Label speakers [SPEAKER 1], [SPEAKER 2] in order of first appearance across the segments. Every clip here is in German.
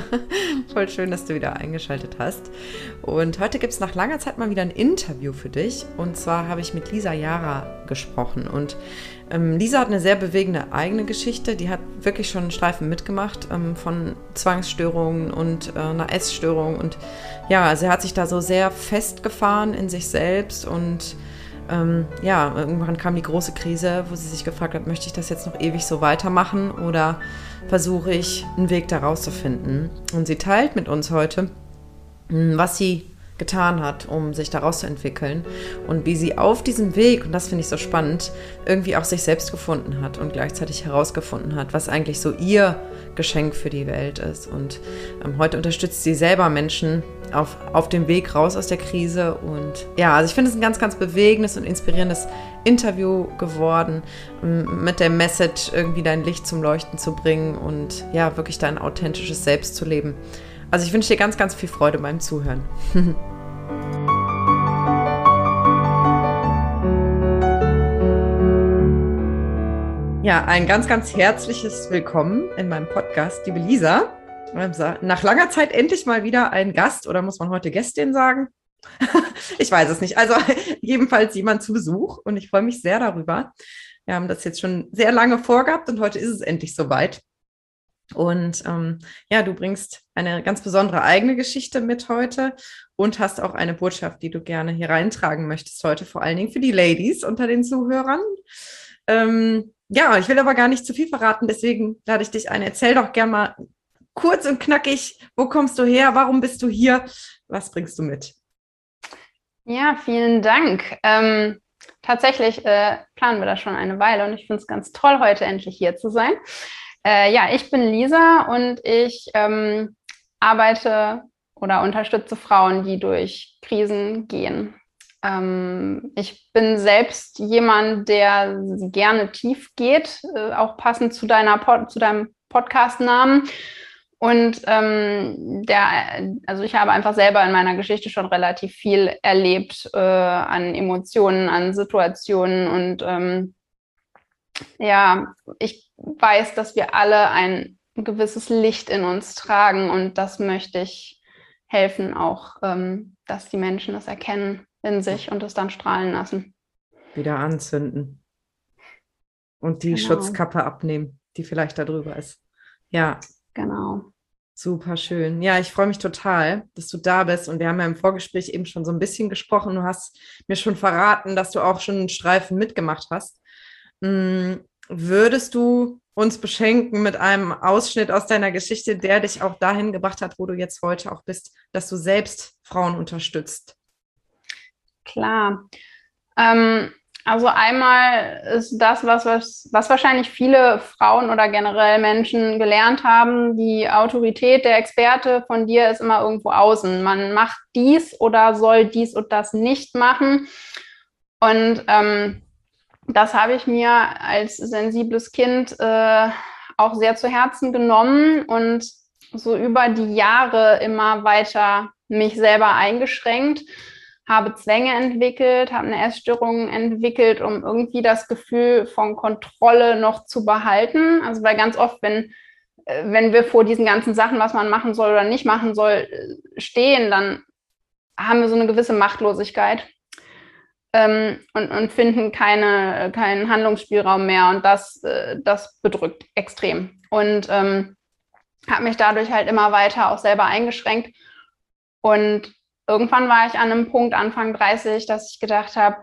[SPEAKER 1] Voll schön, dass du wieder eingeschaltet hast. Und heute gibt es nach langer Zeit mal wieder ein Interview für dich. Und zwar habe ich mit Lisa Jara gesprochen. Und ähm, Lisa hat eine sehr bewegende eigene Geschichte. Die hat wirklich schon einen Streifen mitgemacht ähm, von Zwangsstörungen und äh, einer Essstörung. Und ja, also er hat sich da so sehr festgefahren in sich selbst und ähm, ja, irgendwann kam die große Krise, wo sie sich gefragt hat, möchte ich das jetzt noch ewig so weitermachen oder versuche ich einen Weg daraus zu finden. Und sie teilt mit uns heute, hm, was sie getan hat, um sich daraus zu entwickeln und wie sie auf diesem Weg, und das finde ich so spannend, irgendwie auch sich selbst gefunden hat und gleichzeitig herausgefunden hat, was eigentlich so ihr Geschenk für die Welt ist. Und ähm, heute unterstützt sie selber Menschen auf, auf dem Weg raus aus der Krise. Und ja, also ich finde es ein ganz, ganz bewegendes und inspirierendes Interview geworden, ähm, mit der Message irgendwie dein Licht zum Leuchten zu bringen und ja, wirklich dein authentisches Selbst zu leben. Also ich wünsche dir ganz, ganz viel Freude beim Zuhören. Ja, ein ganz, ganz herzliches Willkommen in meinem Podcast, liebe Lisa. Nach langer Zeit endlich mal wieder ein Gast oder muss man heute Gästin sagen? ich weiß es nicht. Also jedenfalls jemand zu Besuch und ich freue mich sehr darüber. Wir haben das jetzt schon sehr lange vorgehabt und heute ist es endlich soweit. Und ähm, ja, du bringst eine ganz besondere eigene Geschichte mit heute und hast auch eine Botschaft, die du gerne hier reintragen möchtest heute, vor allen Dingen für die Ladies unter den Zuhörern. Ähm, ja, ich will aber gar nicht zu viel verraten, deswegen lade ich dich ein. Erzähl doch gern mal kurz und knackig, wo kommst du her, warum bist du hier, was bringst du mit?
[SPEAKER 2] Ja, vielen Dank. Ähm, tatsächlich äh, planen wir das schon eine Weile und ich finde es ganz toll, heute endlich hier zu sein. Äh, ja, ich bin Lisa und ich ähm, arbeite oder unterstütze Frauen, die durch Krisen gehen. Ähm, ich bin selbst jemand, der gerne tief geht, äh, auch passend zu, deiner zu deinem Podcast-Namen. Und ähm, der, also ich habe einfach selber in meiner Geschichte schon relativ viel erlebt äh, an Emotionen, an Situationen und ähm, ja, ich weiß, dass wir alle ein gewisses Licht in uns tragen und das möchte ich helfen, auch ähm, dass die Menschen das erkennen in sich und es dann strahlen lassen.
[SPEAKER 1] Wieder anzünden. Und die genau. Schutzkappe abnehmen, die vielleicht da drüber ist. Ja.
[SPEAKER 2] Genau.
[SPEAKER 1] Super schön. Ja, ich freue mich total, dass du da bist. Und wir haben ja im Vorgespräch eben schon so ein bisschen gesprochen. Du hast mir schon verraten, dass du auch schon einen Streifen mitgemacht hast. Hm, würdest du uns beschenken mit einem Ausschnitt aus deiner Geschichte, der dich auch dahin gebracht hat, wo du jetzt heute auch bist, dass du selbst Frauen unterstützt?
[SPEAKER 2] Klar. Ähm, also einmal ist das, was, was, was wahrscheinlich viele Frauen oder generell Menschen gelernt haben, die Autorität der Experte von dir ist immer irgendwo außen. Man macht dies oder soll dies und das nicht machen. Und ähm, das habe ich mir als sensibles Kind äh, auch sehr zu Herzen genommen und so über die Jahre immer weiter mich selber eingeschränkt habe Zwänge entwickelt, habe eine Essstörung entwickelt, um irgendwie das Gefühl von Kontrolle noch zu behalten. Also weil ganz oft, wenn, äh, wenn wir vor diesen ganzen Sachen, was man machen soll oder nicht machen soll, äh, stehen, dann haben wir so eine gewisse Machtlosigkeit ähm, und, und finden keine, keinen Handlungsspielraum mehr. Und das, äh, das bedrückt extrem. Und ähm, habe mich dadurch halt immer weiter auch selber eingeschränkt. Und irgendwann war ich an einem Punkt, Anfang 30, dass ich gedacht habe,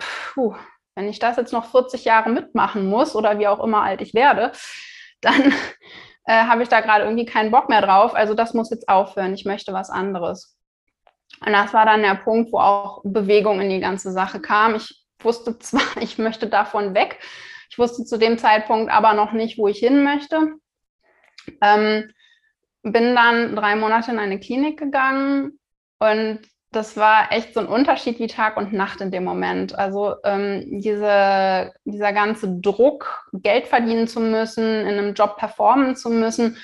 [SPEAKER 2] wenn ich das jetzt noch 40 Jahre mitmachen muss oder wie auch immer alt ich werde, dann äh, habe ich da gerade irgendwie keinen Bock mehr drauf. Also das muss jetzt aufhören. Ich möchte was anderes. Und das war dann der Punkt, wo auch Bewegung in die ganze Sache kam. Ich wusste zwar, ich möchte davon weg. Ich wusste zu dem Zeitpunkt aber noch nicht, wo ich hin möchte. Ähm, bin dann drei Monate in eine Klinik gegangen und das war echt so ein Unterschied wie Tag und Nacht in dem Moment. Also ähm, diese, dieser ganze Druck, Geld verdienen zu müssen, in einem Job performen zu müssen,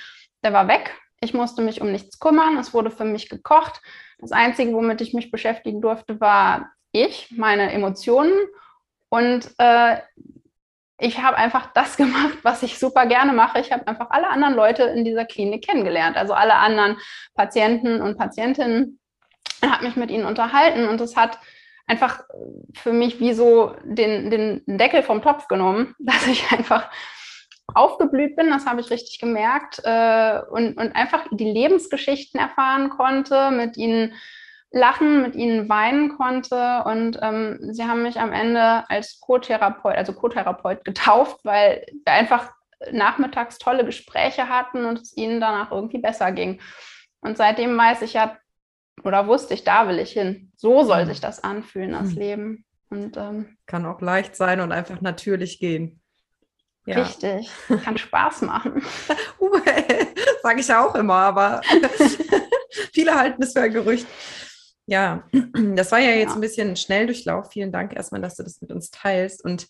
[SPEAKER 2] der war weg. Ich musste mich um nichts kümmern. Es wurde für mich gekocht. Das Einzige, womit ich mich beschäftigen durfte, war ich, meine Emotionen. Und äh, ich habe einfach das gemacht, was ich super gerne mache. Ich habe einfach alle anderen Leute in dieser Klinik kennengelernt, also alle anderen Patienten und Patientinnen, habe mich mit ihnen unterhalten und es hat einfach für mich wie so den, den Deckel vom Topf genommen, dass ich einfach aufgeblüht bin, das habe ich richtig gemerkt, äh, und, und einfach die Lebensgeschichten erfahren konnte, mit ihnen lachen, mit ihnen weinen konnte. Und ähm, sie haben mich am Ende als Co-Therapeut, also Co-Therapeut getauft, weil wir einfach nachmittags tolle Gespräche hatten und es ihnen danach irgendwie besser ging. Und seitdem weiß ich ja, oder wusste ich, da will ich hin. So soll hm. sich das anfühlen, das hm. Leben. Und, ähm,
[SPEAKER 1] Kann auch leicht sein und einfach natürlich gehen.
[SPEAKER 2] Ja. Richtig, kann Spaß machen.
[SPEAKER 1] Sage ich auch immer, aber viele halten es für ein Gerücht. Ja, das war ja jetzt ja. ein bisschen ein Schnelldurchlauf. Vielen Dank erstmal, dass du das mit uns teilst. Und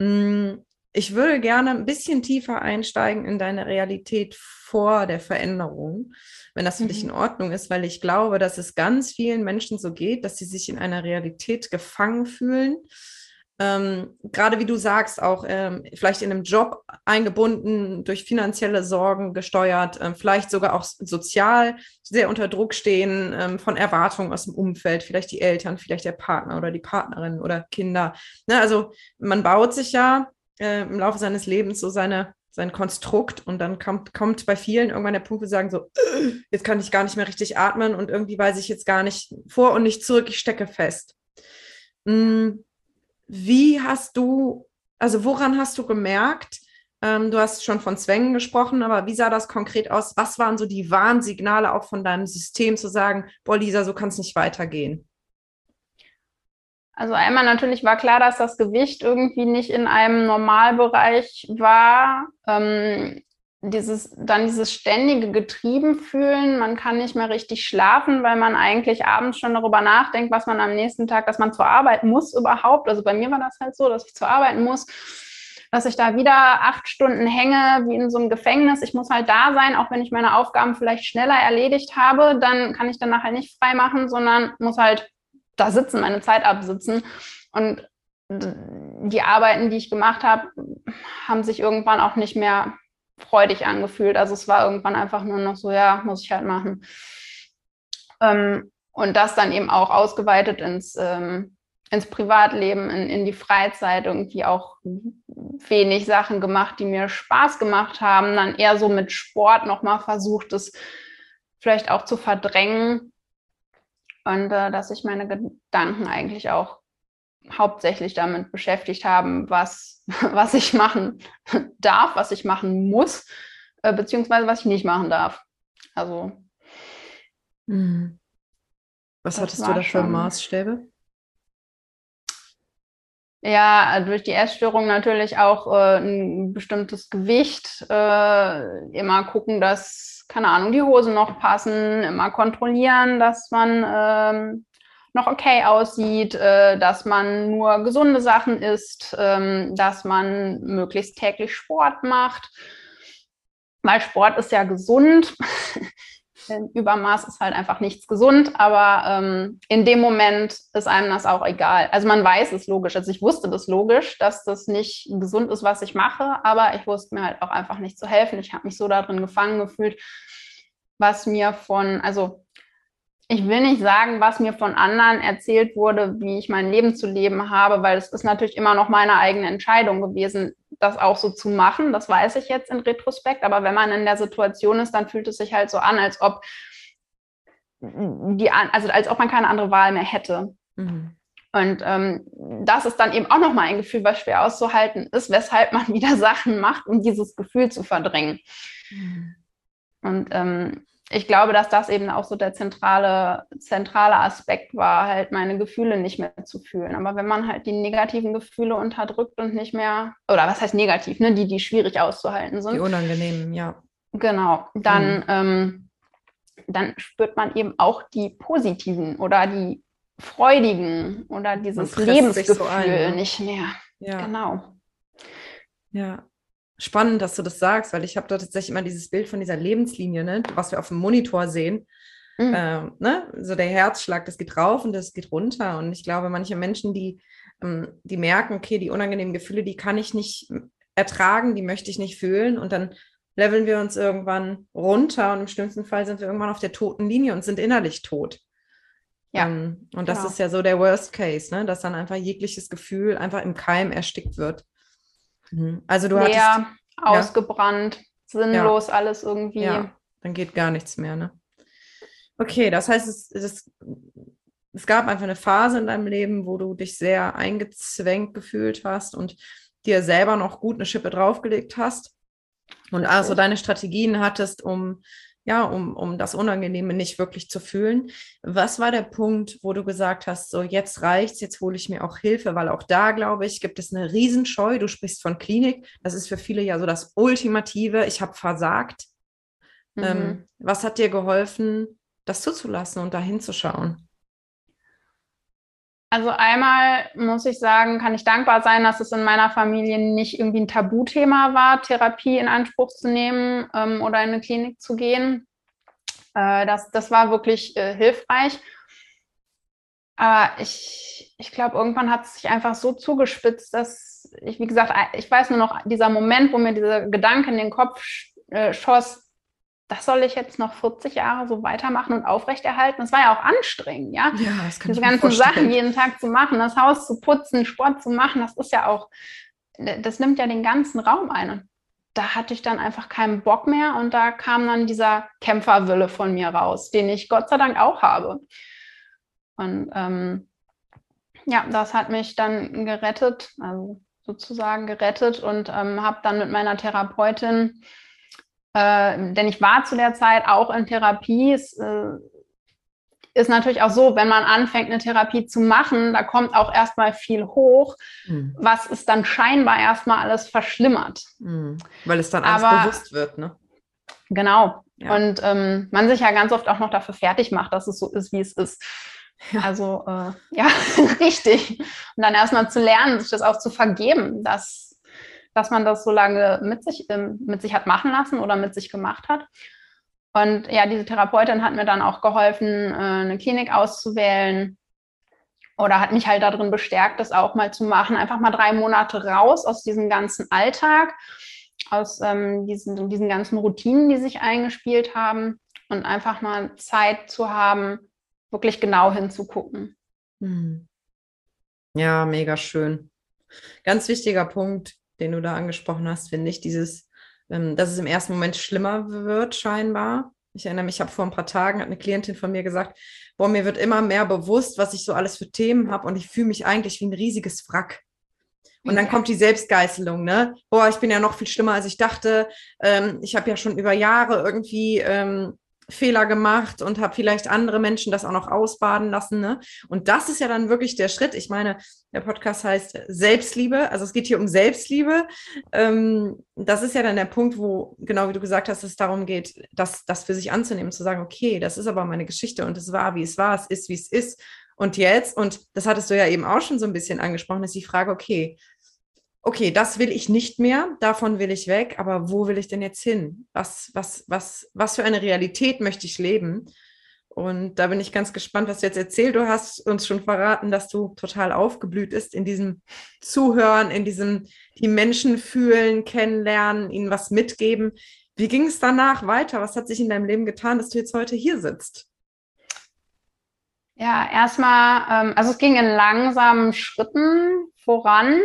[SPEAKER 1] mh, mm, ich würde gerne ein bisschen tiefer einsteigen in deine Realität vor der Veränderung, wenn das für mhm. dich in Ordnung ist, weil ich glaube, dass es ganz vielen Menschen so geht, dass sie sich in einer Realität gefangen fühlen ähm, gerade wie du sagst, auch ähm, vielleicht in einem Job eingebunden, durch finanzielle Sorgen gesteuert, ähm, vielleicht sogar auch sozial sehr unter Druck stehen ähm, von Erwartungen aus dem Umfeld, vielleicht die Eltern, vielleicht der Partner oder die Partnerin oder Kinder. Ne, also man baut sich ja äh, im Laufe seines Lebens so seine sein Konstrukt und dann kommt, kommt bei vielen irgendwann der Punkt, wo sie sagen so, äh, jetzt kann ich gar nicht mehr richtig atmen und irgendwie weiß ich jetzt gar nicht vor und nicht zurück, ich stecke fest. Mm wie hast du, also woran hast du gemerkt, ähm, du hast schon von Zwängen gesprochen, aber wie sah das konkret aus? Was waren so die Warnsignale auch von deinem System zu sagen, boah, Lisa, so kann es nicht weitergehen?
[SPEAKER 2] Also einmal natürlich war klar, dass das Gewicht irgendwie nicht in einem Normalbereich war. Ähm, dieses, dann dieses ständige Getrieben fühlen, man kann nicht mehr richtig schlafen, weil man eigentlich abends schon darüber nachdenkt, was man am nächsten Tag, dass man zur Arbeit muss überhaupt. Also bei mir war das halt so, dass ich zur Arbeit muss, dass ich da wieder acht Stunden hänge, wie in so einem Gefängnis. Ich muss halt da sein, auch wenn ich meine Aufgaben vielleicht schneller erledigt habe, dann kann ich dann nachher nicht frei machen, sondern muss halt da sitzen, meine Zeit absitzen. Und die Arbeiten, die ich gemacht habe, haben sich irgendwann auch nicht mehr freudig angefühlt. Also es war irgendwann einfach nur noch so, ja, muss ich halt machen. Ähm, und das dann eben auch ausgeweitet ins, ähm, ins Privatleben, in, in die Freizeit, irgendwie auch wenig Sachen gemacht, die mir Spaß gemacht haben. Dann eher so mit Sport nochmal versucht, das vielleicht auch zu verdrängen. Und äh, dass ich meine Gedanken eigentlich auch hauptsächlich damit beschäftigt haben, was, was ich machen darf, was ich machen muss, äh, beziehungsweise was ich nicht machen darf. Also.
[SPEAKER 1] Hm. Was hattest du da für Maßstäbe?
[SPEAKER 2] Ja, durch die Essstörung natürlich auch äh, ein bestimmtes Gewicht. Äh, immer gucken, dass, keine Ahnung, die Hosen noch passen, immer kontrollieren, dass man ähm, noch okay aussieht, äh, dass man nur gesunde Sachen isst, ähm, dass man möglichst täglich Sport macht. Weil Sport ist ja gesund. Übermaß ist halt einfach nichts gesund, aber ähm, in dem Moment ist einem das auch egal. Also man weiß es logisch. Also ich wusste das logisch, dass das nicht gesund ist, was ich mache, aber ich wusste mir halt auch einfach nicht zu helfen. Ich habe mich so darin gefangen gefühlt, was mir von, also ich will nicht sagen, was mir von anderen erzählt wurde, wie ich mein Leben zu leben habe, weil es ist natürlich immer noch meine eigene Entscheidung gewesen, das auch so zu machen. Das weiß ich jetzt in Retrospekt. Aber wenn man in der Situation ist, dann fühlt es sich halt so an, als ob die, also als ob man keine andere Wahl mehr hätte. Mhm. Und ähm, das ist dann eben auch nochmal ein Gefühl, was schwer auszuhalten ist, weshalb man wieder Sachen macht, um dieses Gefühl zu verdrängen. Mhm. Und ähm, ich glaube, dass das eben auch so der zentrale, zentrale Aspekt war, halt meine Gefühle nicht mehr zu fühlen. Aber wenn man halt die negativen Gefühle unterdrückt und nicht mehr, oder was heißt negativ, ne, die, die schwierig auszuhalten sind.
[SPEAKER 1] Die unangenehmen, ja.
[SPEAKER 2] Genau, dann, mhm. ähm, dann spürt man eben auch die positiven oder die freudigen oder dieses Lebensgefühl so ein, ne? nicht mehr.
[SPEAKER 1] Ja. Genau. Ja, spannend, dass du das sagst, weil ich habe da tatsächlich immer dieses Bild von dieser Lebenslinie, ne, was wir auf dem Monitor sehen. Mhm. Ähm, ne? So der Herzschlag, das geht rauf und das geht runter. Und ich glaube, manche Menschen, die ähm, die merken, okay, die unangenehmen Gefühle, die kann ich nicht ertragen, die möchte ich nicht fühlen und dann leveln wir uns irgendwann runter und im schlimmsten Fall sind wir irgendwann auf der toten Linie und sind innerlich tot. Ja, ähm, und das genau. ist ja so der Worst Case, ne? dass dann einfach jegliches Gefühl einfach im Keim erstickt wird.
[SPEAKER 2] Mhm. Also du Leer, hattest ausgebrannt, ja. sinnlos alles irgendwie. Ja,
[SPEAKER 1] dann geht gar nichts mehr, ne? Okay, das heißt, es, es, es gab einfach eine Phase in deinem Leben, wo du dich sehr eingezwängt gefühlt hast und dir selber noch gut eine Schippe draufgelegt hast und also deine Strategien hattest, um ja, um, um das Unangenehme nicht wirklich zu fühlen. Was war der Punkt, wo du gesagt hast, so jetzt reicht's, jetzt hole ich mir auch Hilfe, weil auch da, glaube ich, gibt es eine Riesenscheu. Du sprichst von Klinik. Das ist für viele ja so das Ultimative. Ich habe versagt. Mhm. Ähm, was hat dir geholfen, das zuzulassen und da hinzuschauen?
[SPEAKER 2] Also einmal muss ich sagen, kann ich dankbar sein, dass es in meiner Familie nicht irgendwie ein Tabuthema war, Therapie in Anspruch zu nehmen ähm, oder in eine Klinik zu gehen. Äh, das, das war wirklich äh, hilfreich. Aber ich, ich glaube, irgendwann hat es sich einfach so zugespitzt, dass ich, wie gesagt, ich weiß nur noch, dieser Moment, wo mir dieser Gedanke in den Kopf äh, schoss, das soll ich jetzt noch 40 Jahre so weitermachen und aufrechterhalten. Das war ja auch anstrengend, ja. Ja, das kann Diese ganzen Sachen jeden Tag zu machen, das Haus zu putzen, Sport zu machen, das ist ja auch, das nimmt ja den ganzen Raum ein. Und da hatte ich dann einfach keinen Bock mehr und da kam dann dieser Kämpferwille von mir raus, den ich Gott sei Dank auch habe. Und ähm, ja, das hat mich dann gerettet, also sozusagen gerettet und ähm, habe dann mit meiner Therapeutin äh, denn ich war zu der Zeit auch in Therapie. Es äh, ist natürlich auch so, wenn man anfängt, eine Therapie zu machen, da kommt auch erstmal viel hoch, mhm. was es dann scheinbar erstmal alles verschlimmert.
[SPEAKER 1] Mhm. Weil es dann alles Aber, bewusst wird, ne?
[SPEAKER 2] Genau. Ja. Und ähm, man sich ja ganz oft auch noch dafür fertig macht, dass es so ist, wie es ist. Ja. Also äh, ja, richtig. Und dann erstmal zu lernen, sich das auch zu vergeben, dass dass man das so lange mit sich, ähm, mit sich hat machen lassen oder mit sich gemacht hat. Und ja, diese Therapeutin hat mir dann auch geholfen, äh, eine Klinik auszuwählen oder hat mich halt darin bestärkt, das auch mal zu machen. Einfach mal drei Monate raus aus diesem ganzen Alltag, aus ähm, diesen, diesen ganzen Routinen, die sich eingespielt haben und einfach mal Zeit zu haben, wirklich genau hinzugucken. Hm.
[SPEAKER 1] Ja, mega schön. Ganz wichtiger Punkt, den du da angesprochen hast, finde ich, dieses, ähm, dass es im ersten Moment schlimmer wird, scheinbar. Ich erinnere mich, ich habe vor ein paar Tagen, hat eine Klientin von mir gesagt, boah, mir wird immer mehr bewusst, was ich so alles für Themen habe und ich fühle mich eigentlich wie ein riesiges Wrack. Und dann kommt die Selbstgeißelung, ne? Boah, ich bin ja noch viel schlimmer, als ich dachte. Ähm, ich habe ja schon über Jahre irgendwie ähm, Fehler gemacht und habe vielleicht andere Menschen das auch noch ausbaden lassen. Ne? Und das ist ja dann wirklich der Schritt. Ich meine, der Podcast heißt Selbstliebe. Also es geht hier um Selbstliebe. Ähm, das ist ja dann der Punkt, wo, genau wie du gesagt hast, es darum geht, das, das für sich anzunehmen, zu sagen, okay, das ist aber meine Geschichte und es war, wie es war, es ist, wie es ist. Und jetzt, und das hattest du ja eben auch schon so ein bisschen angesprochen, ist die Frage, okay, okay, das will ich nicht mehr, davon will ich weg, aber wo will ich denn jetzt hin? Was, was, was, was für eine Realität möchte ich leben? Und da bin ich ganz gespannt, was du jetzt erzählst. Du hast uns schon verraten, dass du total aufgeblüht ist in diesem Zuhören, in diesem die Menschen fühlen, kennenlernen, ihnen was mitgeben. Wie ging es danach weiter? Was hat sich in deinem Leben getan, dass du jetzt heute hier sitzt?
[SPEAKER 2] Ja, erstmal, ähm, also es ging in langsamen Schritten voran.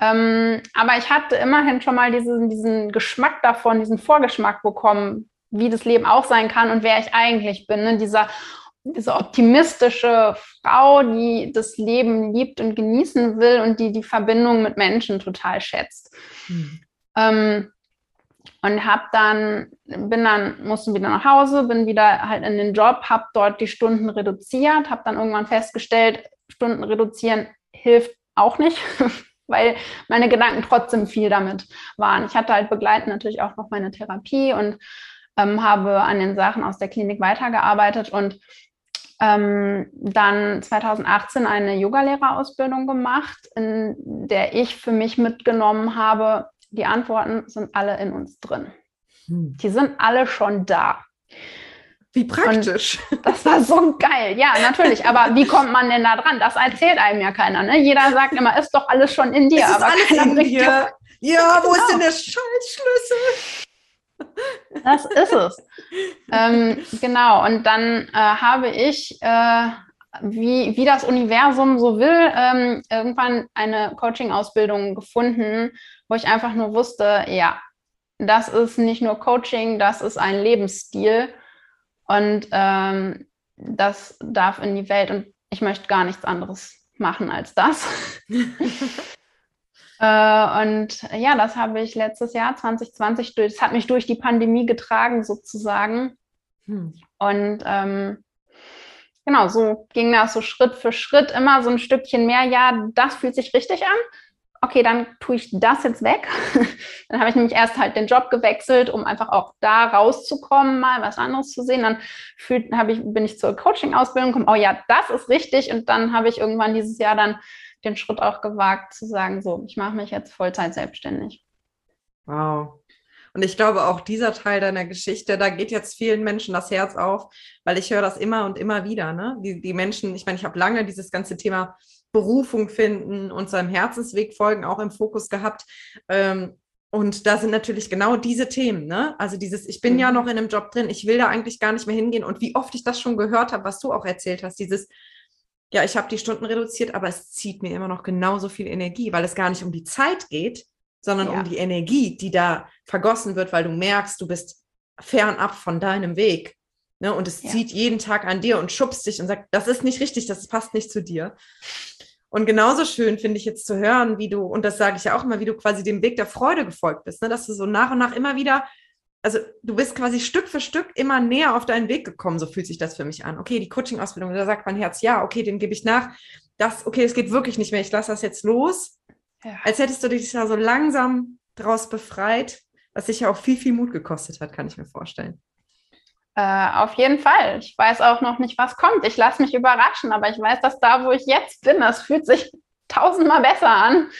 [SPEAKER 2] Ähm, aber ich hatte immerhin schon mal diesen, diesen Geschmack davon, diesen Vorgeschmack bekommen, wie das Leben auch sein kann und wer ich eigentlich bin. Ne? Dieser, diese optimistische Frau, die das Leben liebt und genießen will und die die Verbindung mit Menschen total schätzt. Mhm. Ähm, und habe dann, bin dann, musste wieder nach Hause, bin wieder halt in den Job, habe dort die Stunden reduziert, habe dann irgendwann festgestellt, Stunden reduzieren hilft auch nicht. weil meine Gedanken trotzdem viel damit waren. Ich hatte halt begleitend natürlich auch noch meine Therapie und ähm, habe an den Sachen aus der Klinik weitergearbeitet und ähm, dann 2018 eine Yogalehrerausbildung gemacht, in der ich für mich mitgenommen habe, die Antworten sind alle in uns drin. Hm. Die sind alle schon da.
[SPEAKER 1] Wie praktisch.
[SPEAKER 2] Und das war so geil. Ja, natürlich. Aber wie kommt man denn da dran? Das erzählt einem ja keiner. Ne? Jeder sagt immer, ist doch alles schon in dir.
[SPEAKER 1] Es ist
[SPEAKER 2] aber
[SPEAKER 1] alles in dir. Ja, wo genau. ist denn der Schaltschlüssel?
[SPEAKER 2] Das ist es. ähm, genau. Und dann äh, habe ich, äh, wie, wie das Universum so will, ähm, irgendwann eine Coaching-Ausbildung gefunden, wo ich einfach nur wusste, ja, das ist nicht nur Coaching, das ist ein Lebensstil. Und ähm, das darf in die Welt. Und ich möchte gar nichts anderes machen als das. Äh, und ja, das habe ich letztes Jahr 2020, das hat mich durch die Pandemie getragen sozusagen. Hm. Und ähm, genau, so ging das so Schritt für Schritt, immer so ein Stückchen mehr. Ja, das fühlt sich richtig an. Okay, dann tue ich das jetzt weg. dann habe ich nämlich erst halt den Job gewechselt, um einfach auch da rauszukommen, mal was anderes zu sehen. Dann fühlt, ich, bin ich zur Coaching-Ausbildung gekommen. Oh ja, das ist richtig. Und dann habe ich irgendwann dieses Jahr dann den Schritt auch gewagt zu sagen, so, ich mache mich jetzt Vollzeit selbstständig.
[SPEAKER 1] Wow. Und ich glaube, auch dieser Teil deiner Geschichte, da geht jetzt vielen Menschen das Herz auf, weil ich höre das immer und immer wieder. Ne? Die, die Menschen, ich meine, ich habe lange dieses ganze Thema Berufung finden und seinem Herzensweg folgen auch im Fokus gehabt. Ähm, und da sind natürlich genau diese Themen, ne? Also dieses, ich bin mhm. ja noch in einem Job drin, ich will da eigentlich gar nicht mehr hingehen. Und wie oft ich das schon gehört habe, was du auch erzählt hast, dieses, ja, ich habe die Stunden reduziert, aber es zieht mir immer noch genauso viel Energie, weil es gar nicht um die Zeit geht, sondern ja. um die Energie, die da vergossen wird, weil du merkst, du bist fernab von deinem Weg. Ne? Und es ja. zieht jeden Tag an dir und schubst dich und sagt, das ist nicht richtig, das passt nicht zu dir. Und genauso schön finde ich jetzt zu hören, wie du, und das sage ich ja auch immer, wie du quasi dem Weg der Freude gefolgt bist, ne? dass du so nach und nach immer wieder also du bist quasi Stück für Stück immer näher auf deinen Weg gekommen, so fühlt sich das für mich an. Okay, die Coaching-Ausbildung, da sagt mein Herz, ja, okay, den gebe ich nach. Das, okay, es geht wirklich nicht mehr, ich lasse das jetzt los. Ja. Als hättest du dich da so langsam draus befreit, was sich ja auch viel, viel Mut gekostet hat, kann ich mir vorstellen.
[SPEAKER 2] Äh, auf jeden Fall. Ich weiß auch noch nicht, was kommt. Ich lasse mich überraschen, aber ich weiß, dass da, wo ich jetzt bin, das fühlt sich tausendmal besser an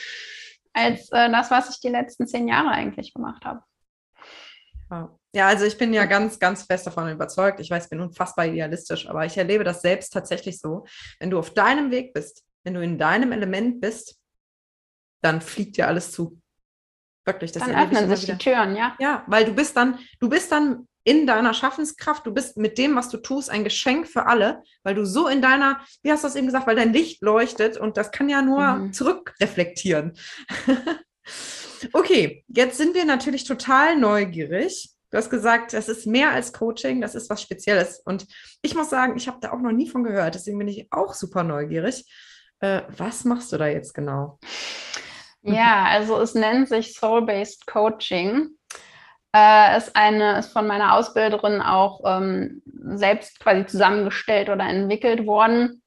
[SPEAKER 2] als äh, das, was ich die letzten zehn Jahre eigentlich gemacht habe.
[SPEAKER 1] Ja, also ich bin ja ganz, ganz fest davon überzeugt. Ich weiß, ich bin unfassbar idealistisch, aber ich erlebe das selbst tatsächlich so. Wenn du auf deinem Weg bist, wenn du in deinem Element bist, dann fliegt dir alles zu. Wirklich,
[SPEAKER 2] das dann öffnen sich wieder. die Türen, ja.
[SPEAKER 1] Ja, weil du bist dann, du bist dann in deiner Schaffenskraft, du bist mit dem, was du tust, ein Geschenk für alle, weil du so in deiner, wie hast du es eben gesagt, weil dein Licht leuchtet und das kann ja nur mhm. zurückreflektieren. Okay, jetzt sind wir natürlich total neugierig. Du hast gesagt, das ist mehr als Coaching, das ist was Spezielles. Und ich muss sagen, ich habe da auch noch nie von gehört, deswegen bin ich auch super neugierig. Äh, was machst du da jetzt genau?
[SPEAKER 2] Ja, also es nennt sich Soul-Based Coaching. Äh, ist eine, ist von meiner Ausbilderin auch ähm, selbst quasi zusammengestellt oder entwickelt worden.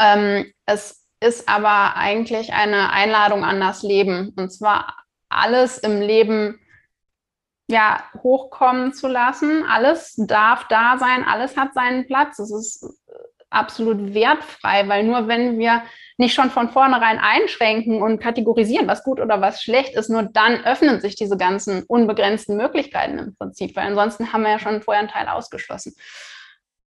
[SPEAKER 2] Ähm, es ist aber eigentlich eine Einladung an das Leben. Und zwar alles im Leben ja, hochkommen zu lassen. Alles darf da sein, alles hat seinen Platz. Es ist absolut wertfrei, weil nur wenn wir nicht schon von vornherein einschränken und kategorisieren, was gut oder was schlecht ist, nur dann öffnen sich diese ganzen unbegrenzten Möglichkeiten im Prinzip, weil ansonsten haben wir ja schon vorher einen Teil ausgeschlossen.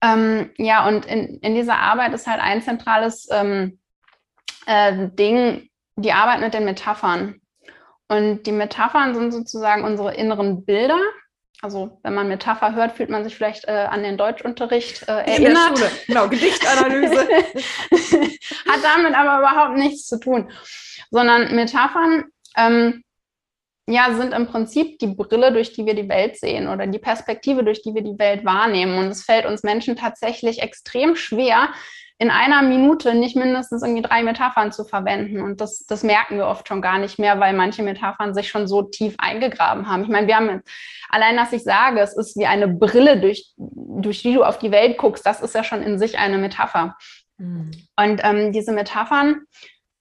[SPEAKER 2] Ähm, ja, und in, in dieser Arbeit ist halt ein zentrales ähm, äh, Ding, die Arbeit mit den Metaphern. Und die Metaphern sind sozusagen unsere inneren Bilder. Also wenn man Metapher hört, fühlt man sich vielleicht äh, an den Deutschunterricht äh, erinnert. In der Schule.
[SPEAKER 1] Genau, Gedichtanalyse.
[SPEAKER 2] Hat damit aber überhaupt nichts zu tun. Sondern Metaphern ähm, ja, sind im Prinzip die Brille, durch die wir die Welt sehen oder die Perspektive, durch die wir die Welt wahrnehmen. Und es fällt uns Menschen tatsächlich extrem schwer, in einer Minute nicht mindestens irgendwie drei Metaphern zu verwenden. Und das, das merken wir oft schon gar nicht mehr, weil manche Metaphern sich schon so tief eingegraben haben. Ich meine, wir haben allein, dass ich sage, es ist wie eine Brille, durch, durch die du auf die Welt guckst, das ist ja schon in sich eine Metapher. Mhm. Und ähm, diese Metaphern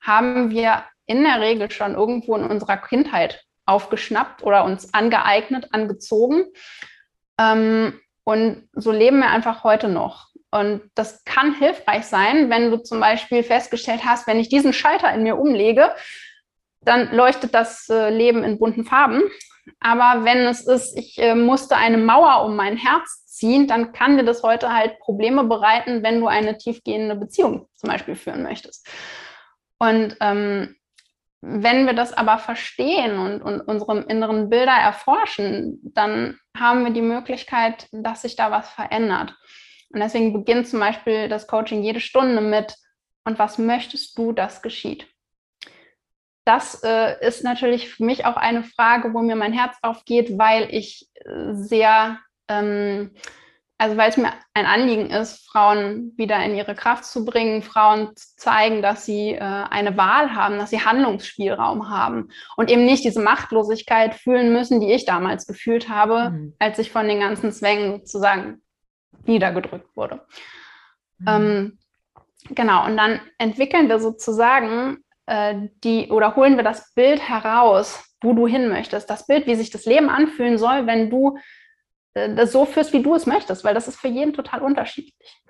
[SPEAKER 2] haben wir in der Regel schon irgendwo in unserer Kindheit aufgeschnappt oder uns angeeignet, angezogen. Ähm, und so leben wir einfach heute noch. Und das kann hilfreich sein, wenn du zum Beispiel festgestellt hast, wenn ich diesen Schalter in mir umlege, dann leuchtet das äh, Leben in bunten Farben. Aber wenn es ist, ich äh, musste eine Mauer um mein Herz ziehen, dann kann dir das heute halt Probleme bereiten, wenn du eine tiefgehende Beziehung zum Beispiel führen möchtest. Und ähm, wenn wir das aber verstehen und, und unsere inneren Bilder erforschen, dann haben wir die Möglichkeit, dass sich da was verändert. Und deswegen beginnt zum Beispiel das Coaching jede Stunde mit, und was möchtest du, dass geschieht? Das äh, ist natürlich für mich auch eine Frage, wo mir mein Herz aufgeht, weil ich äh, sehr ähm, also weil es mir ein Anliegen ist, Frauen wieder in ihre Kraft zu bringen, Frauen zu zeigen, dass sie äh, eine Wahl haben, dass sie Handlungsspielraum haben und eben nicht diese Machtlosigkeit fühlen müssen, die ich damals gefühlt habe, mhm. als ich von den ganzen Zwängen sozusagen niedergedrückt wurde. Mhm. Ähm, genau, und dann entwickeln wir sozusagen äh, die oder holen wir das Bild heraus, wo du hin möchtest, das Bild, wie sich das Leben anfühlen soll, wenn du äh, das so führst, wie du es möchtest, weil das ist für jeden total unterschiedlich.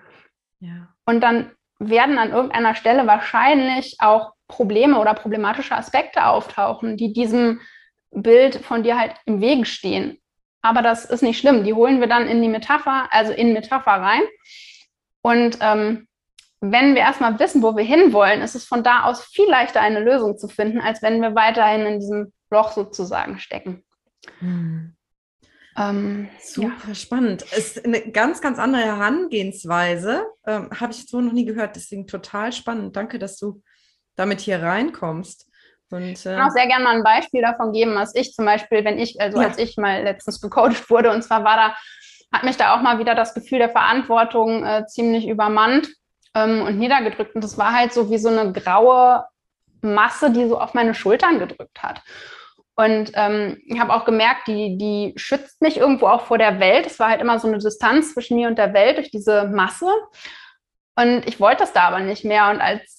[SPEAKER 2] Ja. Und dann werden an irgendeiner Stelle wahrscheinlich auch Probleme oder problematische Aspekte auftauchen, die diesem Bild von dir halt im Wege stehen. Aber das ist nicht schlimm. Die holen wir dann in die Metapher, also in Metapher rein. Und ähm, wenn wir erstmal wissen, wo wir hinwollen, ist es von da aus viel leichter, eine Lösung zu finden, als wenn wir weiterhin in diesem Loch sozusagen stecken.
[SPEAKER 1] Hm. Ähm, Super ja. spannend. Ist eine ganz, ganz andere Herangehensweise. Ähm, Habe ich so noch nie gehört. Deswegen total spannend. Danke, dass du damit hier reinkommst.
[SPEAKER 2] Und, äh, ich kann auch sehr gerne mal ein Beispiel davon geben, was ich zum Beispiel, wenn ich, also ja. als ich mal letztens gecoacht wurde, und zwar war da, hat mich da auch mal wieder das Gefühl der Verantwortung äh, ziemlich übermannt ähm, und niedergedrückt. Und das war halt so wie so eine graue Masse, die so auf meine Schultern gedrückt hat. Und ähm, ich habe auch gemerkt, die, die schützt mich irgendwo auch vor der Welt. Es war halt immer so eine Distanz zwischen mir und der Welt durch diese Masse. Und ich wollte das da aber nicht mehr. Und als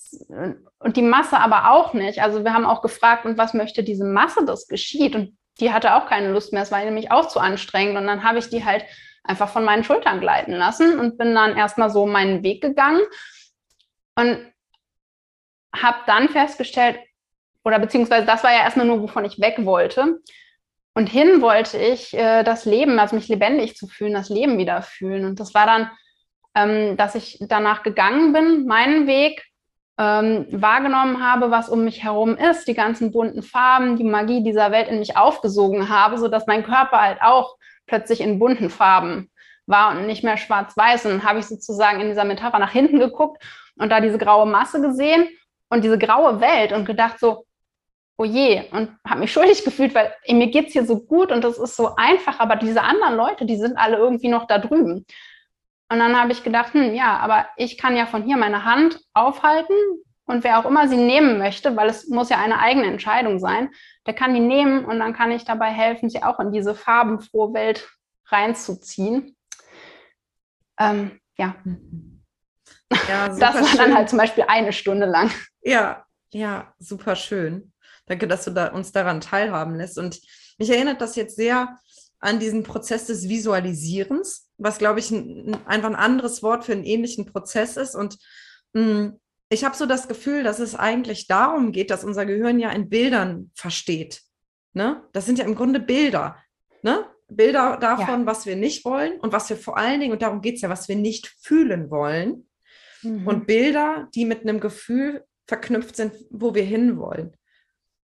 [SPEAKER 2] und die Masse aber auch nicht. Also wir haben auch gefragt, und was möchte diese Masse, das geschieht? Und die hatte auch keine Lust mehr. Es war nämlich auch zu anstrengend. Und dann habe ich die halt einfach von meinen Schultern gleiten lassen und bin dann erstmal so meinen Weg gegangen und habe dann festgestellt, oder beziehungsweise das war ja erstmal nur, wovon ich weg wollte. Und hin wollte ich äh, das Leben, also mich lebendig zu fühlen, das Leben wieder fühlen. Und das war dann, ähm, dass ich danach gegangen bin, meinen Weg ähm, wahrgenommen habe, was um mich herum ist, die ganzen bunten Farben, die Magie dieser Welt in mich aufgesogen habe, sodass mein Körper halt auch plötzlich in bunten Farben war und nicht mehr schwarz-weiß. Und dann habe ich sozusagen in dieser Metapher nach hinten geguckt und da diese graue Masse gesehen und diese graue Welt und gedacht so, oh je, und habe mich schuldig gefühlt, weil mir geht's hier so gut und das ist so einfach, aber diese anderen Leute, die sind alle irgendwie noch da drüben. Und dann habe ich gedacht, hm, ja, aber ich kann ja von hier meine Hand aufhalten und wer auch immer sie nehmen möchte, weil es muss ja eine eigene Entscheidung sein, der kann die nehmen und dann kann ich dabei helfen, sie auch in diese farbenfrohe Welt reinzuziehen. Ähm, ja. ja das war schön. dann halt zum Beispiel eine Stunde lang.
[SPEAKER 1] Ja, ja, super schön. Danke, dass du da, uns daran teilhaben lässt. Und mich erinnert das jetzt sehr an diesen Prozess des Visualisierens, was, glaube ich, ein, einfach ein anderes Wort für einen ähnlichen Prozess ist. Und mh, hm, ich habe so das Gefühl, dass es eigentlich darum geht, dass unser Gehirn ja in Bildern versteht. Ne? Das sind ja im Grunde Bilder. Ne? Bilder davon, ja. was wir nicht wollen und was wir vor allen Dingen, und darum geht es ja, was wir nicht fühlen wollen. Mhm. Und Bilder, die mit einem Gefühl verknüpft sind, wo wir hinwollen.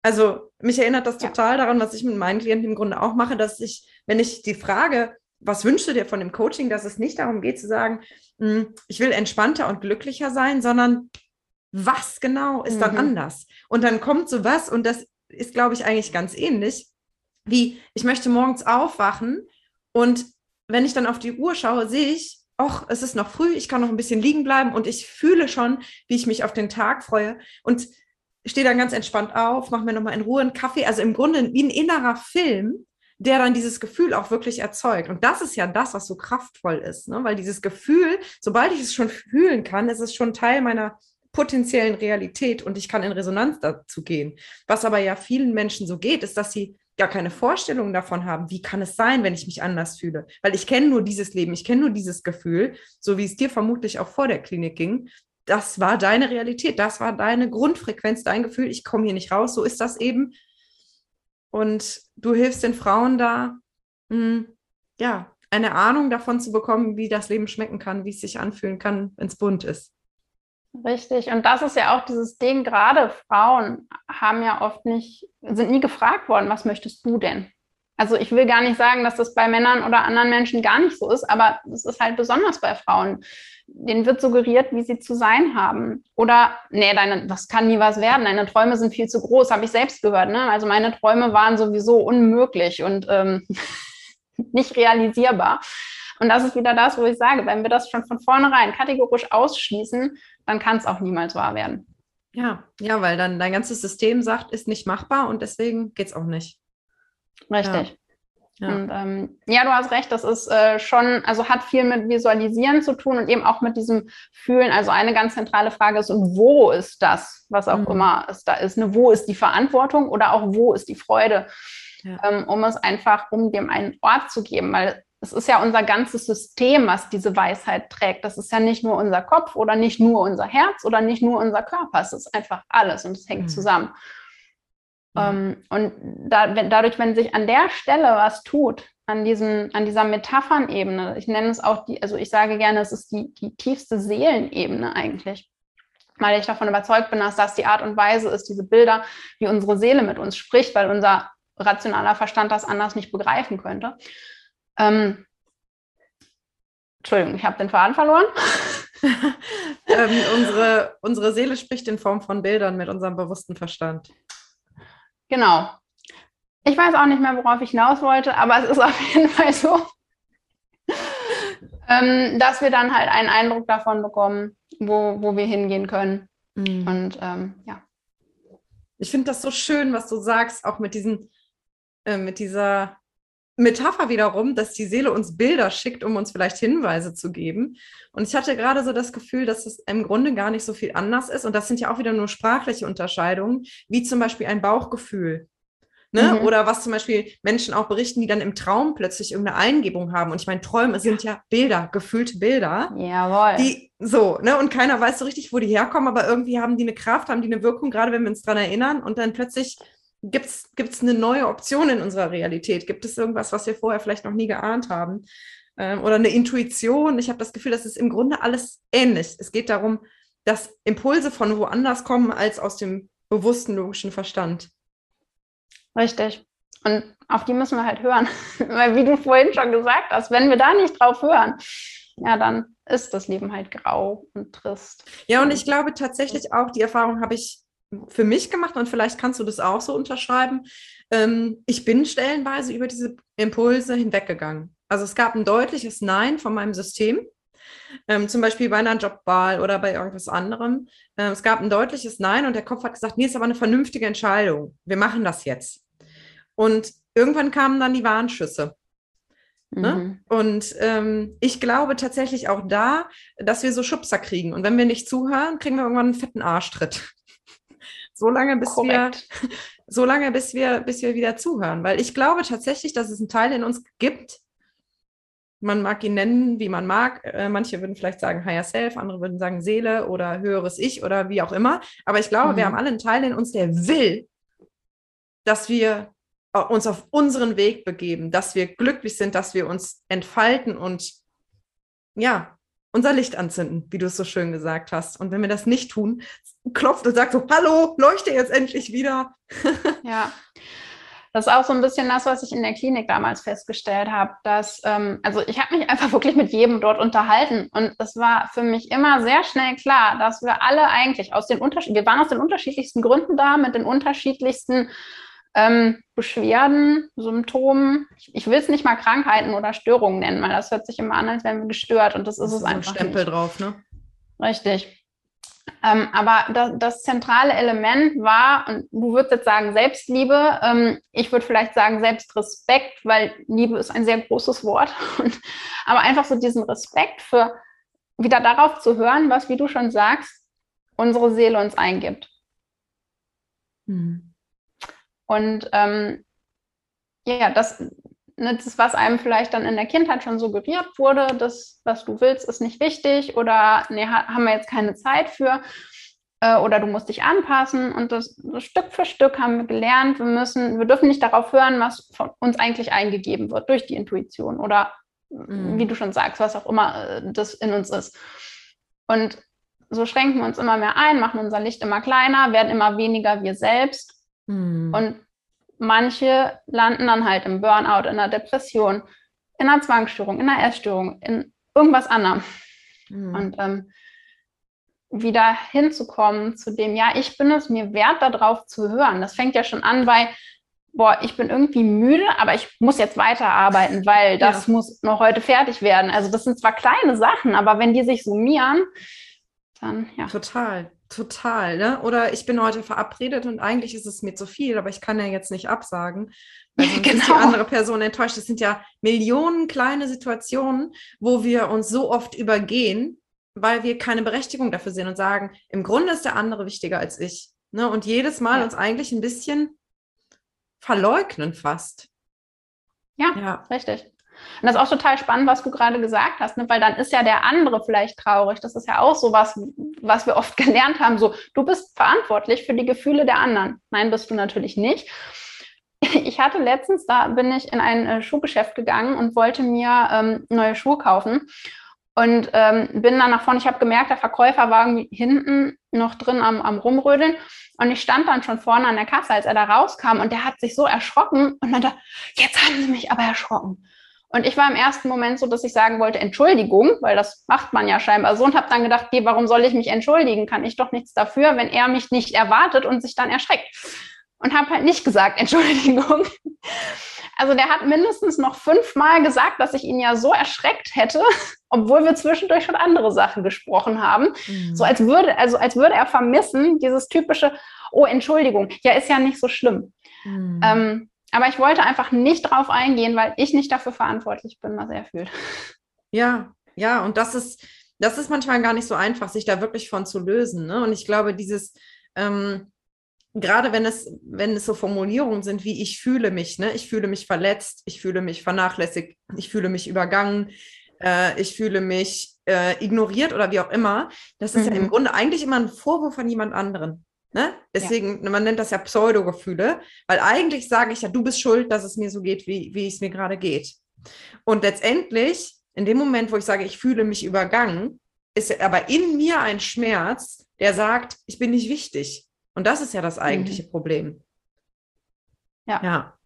[SPEAKER 1] Also mich erinnert das total ja. daran, was ich mit meinen Klienten im Grunde auch mache, dass ich, wenn ich die Frage, was wünschst du dir von dem Coaching, dass es nicht darum geht zu sagen, hm, ich will entspannter und glücklicher sein, sondern was genau ist dann mhm. anders? Und dann kommt so was und das ist, glaube ich, eigentlich ganz ähnlich, wie ich möchte morgens aufwachen und wenn ich dann auf die Uhr schaue, sehe ich, ach, es ist noch früh, ich kann noch ein bisschen liegen bleiben und ich fühle schon, wie ich mich auf den Tag freue. Und stehe dann ganz entspannt auf, mache mir nochmal in Ruhe einen Kaffee. Also im Grunde wie ein innerer Film, der dann dieses Gefühl auch wirklich erzeugt. Und das ist ja das, was so kraftvoll ist, ne? weil dieses Gefühl, sobald ich es schon fühlen kann, ist es schon Teil meiner potenziellen Realität und ich kann in Resonanz dazu gehen. Was aber ja vielen Menschen so geht, ist, dass sie gar keine Vorstellung davon haben, wie kann es sein, wenn ich mich anders fühle. Weil ich kenne nur dieses Leben, ich kenne nur dieses Gefühl, so wie es dir vermutlich auch vor der Klinik ging das war deine Realität, das war deine Grundfrequenz, dein Gefühl, ich komme hier nicht raus, so ist das eben. Und du hilfst den Frauen da, mh, hm, ja, eine Ahnung davon zu bekommen, wie das Leben schmecken kann, wie es sich anfühlen kann, wenn es bunt ist.
[SPEAKER 2] Richtig. Und das ist ja auch dieses Ding, gerade Frauen haben ja oft nicht, sind nie gefragt worden, was möchtest du denn? Also ich will gar nicht sagen, dass das bei Männern oder anderen Menschen gar nicht so ist, aber es ist halt besonders bei Frauen. Denen wird suggeriert, wie sie zu sein haben. Oder, nee, deine, das kann nie was werden. Deine Träume sind viel zu groß, habe ich selbst gehört. Ne? Also meine Träume waren sowieso unmöglich und ähm, nicht realisierbar. Und das ist wieder das, wo ich sage, wenn wir das schon von vornherein kategorisch ausschließen, dann kann es auch niemals wahr werden.
[SPEAKER 1] Ja, ja, weil dann dein ganzes System sagt, ist nicht machbar und deswegen geht es auch nicht.
[SPEAKER 2] Richtig. Ja. Und ähm, ja, du hast recht, das ist äh, schon, also hat viel mit Visualisieren zu tun und eben auch mit diesem Fühlen. Also eine ganz zentrale Frage ist, und wo ist das, was auch mhm. immer es da ist? Ne? Wo ist die Verantwortung oder auch wo ist die Freude? Ja. Ähm, um es einfach, um dem einen Ort zu geben, weil es ist ja unser ganzes System, was diese Weisheit trägt. Das ist ja nicht nur unser Kopf oder nicht nur unser Herz oder nicht nur unser Körper. Es ist einfach alles und es hängt mhm. zusammen. Ähm, und da, wenn, dadurch, wenn sich an der Stelle was tut, an, diesen, an dieser Metaphernebene, ich nenne es auch die, also ich sage gerne, es ist die, die tiefste Seelenebene eigentlich, weil ich davon überzeugt bin, dass das die Art und Weise ist, diese Bilder, wie unsere Seele mit uns spricht, weil unser rationaler Verstand das anders nicht begreifen könnte. Ähm, Entschuldigung, ich habe den Faden verloren.
[SPEAKER 1] ähm, unsere, unsere Seele spricht in Form von Bildern mit unserem bewussten Verstand.
[SPEAKER 2] Genau. Ich weiß auch nicht mehr, worauf ich hinaus wollte, aber es ist auf jeden Fall so, ähm, dass wir dann halt einen Eindruck davon bekommen, wo, wo wir hingehen können. Mhm. Und ähm, ja.
[SPEAKER 1] Ich finde das so schön, was du sagst, auch mit diesen, äh, mit dieser Metapher wiederum, dass die Seele uns Bilder schickt, um uns vielleicht Hinweise zu geben. Und ich hatte gerade so das Gefühl, dass es im Grunde gar nicht so viel anders ist. Und das sind ja auch wieder nur sprachliche Unterscheidungen, wie zum Beispiel ein Bauchgefühl. Ne? Mhm. Oder was zum Beispiel Menschen auch berichten, die dann im Traum plötzlich irgendeine Eingebung haben. Und ich meine, Träume sind ja Bilder, gefühlte Bilder.
[SPEAKER 2] Jawohl.
[SPEAKER 1] Die so, ne? Und keiner weiß so richtig, wo die herkommen, aber irgendwie haben die eine Kraft, haben die eine Wirkung, gerade wenn wir uns daran erinnern. Und dann plötzlich gibt es eine neue Option in unserer Realität? Gibt es irgendwas, was wir vorher vielleicht noch nie geahnt haben? Ähm, oder eine Intuition? Ich habe das Gefühl, das ist im Grunde alles ähnlich. Es geht darum, dass Impulse von woanders kommen als aus dem bewussten logischen Verstand.
[SPEAKER 2] Richtig. Und auf die müssen wir halt hören. Weil, wie du vorhin schon gesagt hast, wenn wir da nicht drauf hören, ja, dann ist das Leben halt grau und trist.
[SPEAKER 1] Ja, und ich glaube tatsächlich auch, die Erfahrung habe ich für mich gemacht und vielleicht kannst du das auch so unterschreiben. Ähm, ich bin stellenweise über diese Impulse hinweggegangen. Also es gab ein deutliches Nein von meinem System. Ähm, zum Beispiel bei einer Jobwahl oder bei irgendwas anderem. Ähm, es gab ein deutliches Nein und der Kopf hat gesagt, nee, ist aber eine vernünftige Entscheidung. Wir machen das jetzt. Und irgendwann kamen dann die Warnschüsse. Ne? Mhm. Und ähm, ich glaube tatsächlich auch da, dass wir so Schubser kriegen. Und wenn wir nicht zuhören, kriegen wir irgendwann einen fetten Arschtritt. So lange, bis Korrekt. wir, so lange, bis wir, bis wir wieder zuhören. Weil ich glaube tatsächlich, dass es einen Teil in uns gibt. Man mag ihn nennen, wie man mag. Äh, manche würden vielleicht sagen Higher Self, andere würden sagen Seele oder höheres Ich oder wie auch immer. Aber ich glaube, mhm. wir haben alle einen Teil in uns, der will, dass wir uns auf unseren Weg begeben, dass wir glücklich sind, dass wir uns entfalten und ja, unser Licht anzünden, wie du es so schön gesagt hast. Und wenn wir das nicht tun, klopft und sagt so, hallo, leuchte jetzt endlich wieder.
[SPEAKER 2] ja. Das ist auch so ein bisschen das, was ich in der Klinik damals festgestellt habe, dass, ähm, also ich habe mich einfach wirklich mit jedem dort unterhalten und es war für mich immer sehr schnell klar, dass wir alle eigentlich aus den Unterschied, wir waren aus den unterschiedlichsten Gründen da, mit den unterschiedlichsten ähm, Beschwerden, Symptomen, ich, ich will es nicht mal Krankheiten oder Störungen nennen, weil das hört sich immer an, als wären wir gestört und das, das ist es einfach.
[SPEAKER 1] Ein Stempel nicht. drauf, ne?
[SPEAKER 2] Richtig. Ähm, aber das, das, zentrale Element war, und du würdest jetzt sagen Selbstliebe, ähm, ich würde vielleicht sagen Selbstrespekt, weil Liebe ist ein sehr großes Wort. Und, aber einfach so diesen Respekt für wieder darauf zu hören, was, wie du schon sagst, unsere Seele uns eingibt. Mhm. Und ähm, ja, das, ne, das, was einem vielleicht dann in der Kindheit schon suggeriert wurde, das, was du willst, ist nicht wichtig oder nee, haben wir jetzt keine Zeit für äh, oder du musst dich anpassen. Und das, das, Stück für Stück haben wir gelernt, wir müssen, wir dürfen nicht darauf hören, was von uns eigentlich eingegeben wird durch die Intuition oder mhm. wie du schon sagst, was auch immer äh, das in uns ist. Und so schränken wir uns immer mehr ein, machen unser Licht immer kleiner, werden immer weniger wir selbst. Mhm. Und manche landen dann halt im Burnout, in einer Depression, in einer Zwangsstörung, in einer Essstörung, in irgendwas anderem. Mhm. Und ähm, wieder hinzukommen zu dem, ja, ich bin es mir wert, darauf zu hören. Das fängt ja schon an bei, boah, ich bin irgendwie müde, aber ich muss jetzt weiterarbeiten, weil das ja. muss noch heute fertig werden. Also das sind zwar kleine Sachen, aber wenn die sich summieren, dann ja.
[SPEAKER 1] Total, total. Ne? Oder ich bin heute verabredet und eigentlich ist es mir zu viel, aber ich kann ja jetzt nicht absagen. Weil sonst genau. ist die andere Person enttäuscht. Das sind ja Millionen kleine Situationen, wo wir uns so oft übergehen, weil wir keine Berechtigung dafür sehen und sagen, im Grunde ist der andere wichtiger als ich. Ne? Und jedes Mal ja. uns eigentlich ein bisschen verleugnen fast.
[SPEAKER 2] Ja, ja, richtig. Und das ist auch total spannend, was du gerade gesagt hast, ne? weil dann ist ja der andere vielleicht traurig. Das ist ja auch so was, was wir oft gelernt haben. So, du bist verantwortlich für die Gefühle der anderen. Nein, bist du natürlich nicht. Ich hatte letztens, da bin ich in ein äh, Schuhgeschäft gegangen und wollte mir ähm, neue Schuhe kaufen und ähm, bin dann nach vorne. Ich habe gemerkt, der Verkäufer war irgendwie hinten noch drin am, am Rumrödeln. Und ich stand dann schon vorne an der Kasse, als er da rauskam. Und der hat sich so erschrocken und meinte, jetzt haben Sie mich aber erschrocken. Und ich war im ersten Moment so, dass ich sagen wollte, Entschuldigung, weil das macht man ja scheinbar so und habe dann gedacht, okay, warum soll ich mich entschuldigen? Kann ich doch nichts dafür, wenn er mich nicht erwartet und sich dann erschreckt. Und habe halt nicht gesagt, Entschuldigung. Also der hat mindestens noch fünfmal gesagt, dass ich ihn ja so erschreckt hätte, obwohl wir zwischendurch schon andere Sachen gesprochen haben. Mhm. So als würde, also als würde er vermissen, dieses typische, oh, Entschuldigung, ja, ist ja nicht so schlimm. Mhm. Ähm, aber ich wollte einfach nicht drauf eingehen, weil ich nicht dafür verantwortlich bin, was er fühlt.
[SPEAKER 1] Ja, ja, und das ist, das ist manchmal gar nicht so einfach, sich da wirklich von zu lösen. Ne? Und ich glaube, dieses, ähm, gerade wenn es, wenn es so Formulierungen sind wie ich fühle mich, ne? ich fühle mich verletzt, ich fühle mich vernachlässigt, ich fühle mich übergangen, äh, ich fühle mich äh, ignoriert oder wie auch immer, das ist mhm. ja im mhm. Grunde eigentlich immer ein Vorwurf von jemand anderen. Ne? Deswegen, ja. man nennt das ja Pseudo-Gefühle, weil eigentlich sage ich ja, du bist schuld, dass es mir so geht, wie, wie es mir gerade geht. Und letztendlich, in dem Moment, wo ich sage, ich fühle mich übergangen, ist aber in mir ein Schmerz, der sagt, ich bin nicht wichtig. Und das ist ja das eigentliche mhm. Problem. Ja. ja.